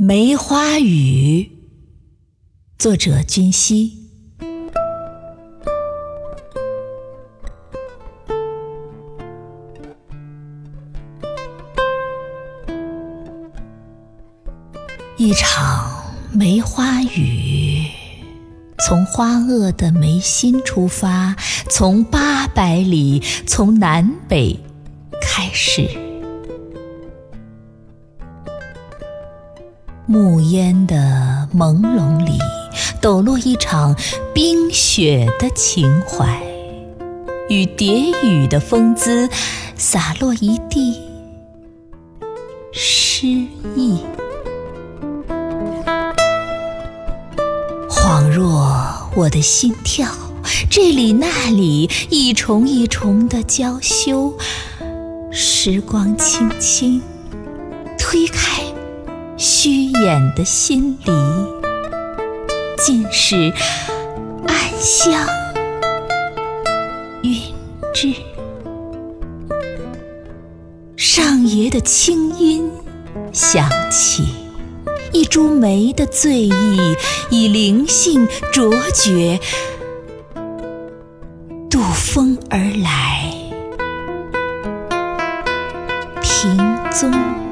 梅花雨，作者君熙。一场梅花雨，从花萼的眉心出发，从八百里，从南北开始。暮烟的朦胧里，抖落一场冰雪的情怀，与蝶雨的风姿，洒落一地诗意。恍若我的心跳，这里那里，一重一重的娇羞，时光轻轻推开。虚掩的心里，尽是暗香晕脂。上爷的清音响起，一株梅的醉意，以灵性卓绝，渡风而来，平踪。